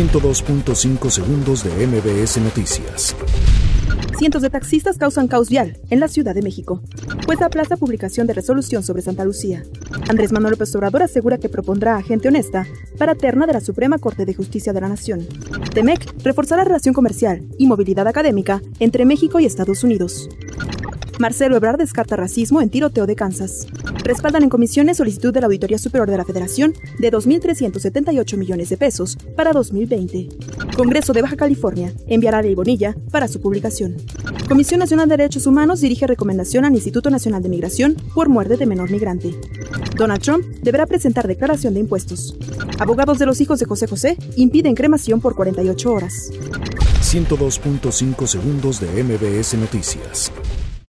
102.5 segundos de MBS Noticias. Cientos de taxistas causan caos vial en la Ciudad de México. Pues aplaza publicación de resolución sobre Santa Lucía. Andrés Manuel López Obrador asegura que propondrá a gente honesta para terna de la Suprema Corte de Justicia de la Nación. TEMEC reforzará la relación comercial y movilidad académica entre México y Estados Unidos. Marcelo Ebrard descarta racismo en tiroteo de Kansas. Respaldan en comisiones solicitud de la Auditoría Superior de la Federación de 2.378 millones de pesos para 2020. Congreso de Baja California enviará ley Bonilla para su publicación. Comisión Nacional de Derechos Humanos dirige recomendación al Instituto Nacional de Migración por muerte de menor migrante. Donald Trump deberá presentar declaración de impuestos. Abogados de los hijos de José José impiden cremación por 48 horas. 102.5 segundos de MBS Noticias.